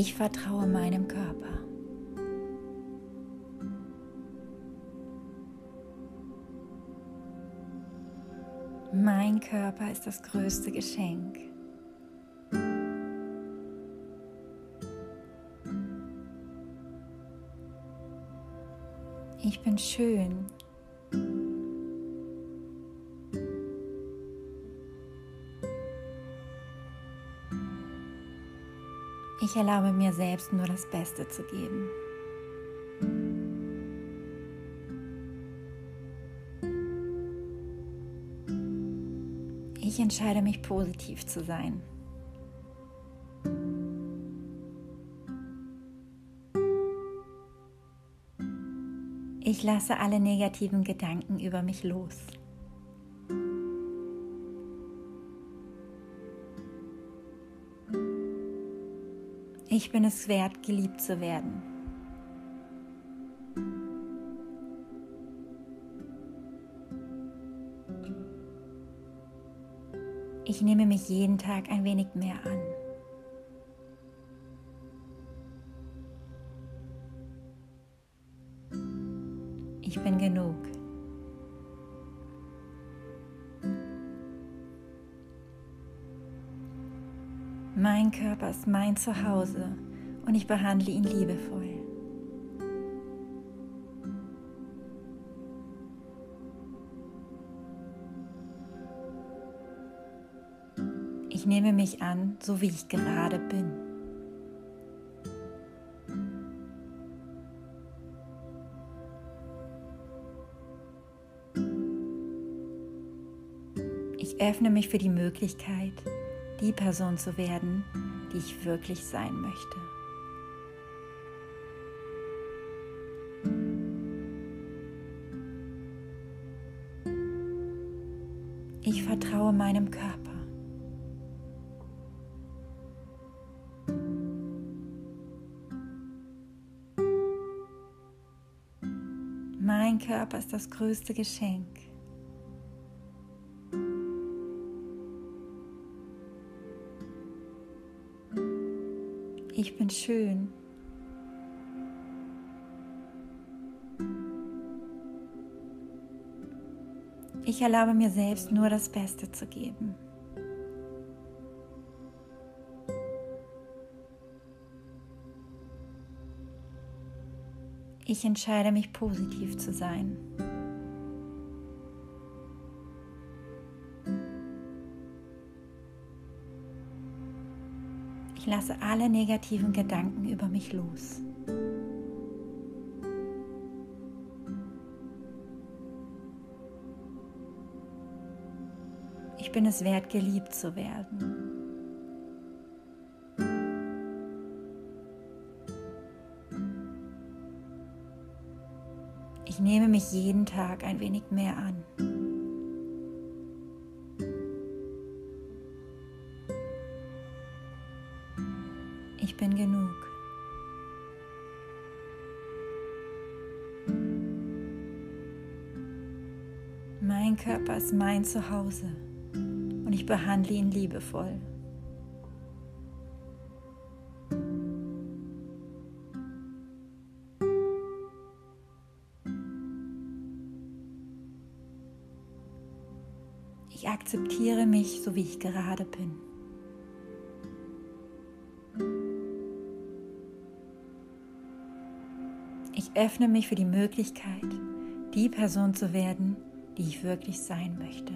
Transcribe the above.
Ich vertraue meinem Körper. Mein Körper ist das größte Geschenk. Ich bin schön. Ich erlaube mir selbst nur das Beste zu geben. Ich entscheide mich positiv zu sein. Ich lasse alle negativen Gedanken über mich los. Ich bin es wert, geliebt zu werden. Ich nehme mich jeden Tag ein wenig mehr an. Ich bin genug. Mein Körper ist mein Zuhause und ich behandle ihn liebevoll. Ich nehme mich an, so wie ich gerade bin. Ich öffne mich für die Möglichkeit, die Person zu werden, die ich wirklich sein möchte. Ich vertraue meinem Körper. Mein Körper ist das größte Geschenk. Ich bin schön. Ich erlaube mir selbst nur das Beste zu geben. Ich entscheide mich positiv zu sein. Lasse alle negativen Gedanken über mich los. Ich bin es wert, geliebt zu werden. Ich nehme mich jeden Tag ein wenig mehr an. Ich bin genug. Mein Körper ist mein Zuhause und ich behandle ihn liebevoll. Ich akzeptiere mich, so wie ich gerade bin. Ich öffne mich für die Möglichkeit, die Person zu werden, die ich wirklich sein möchte.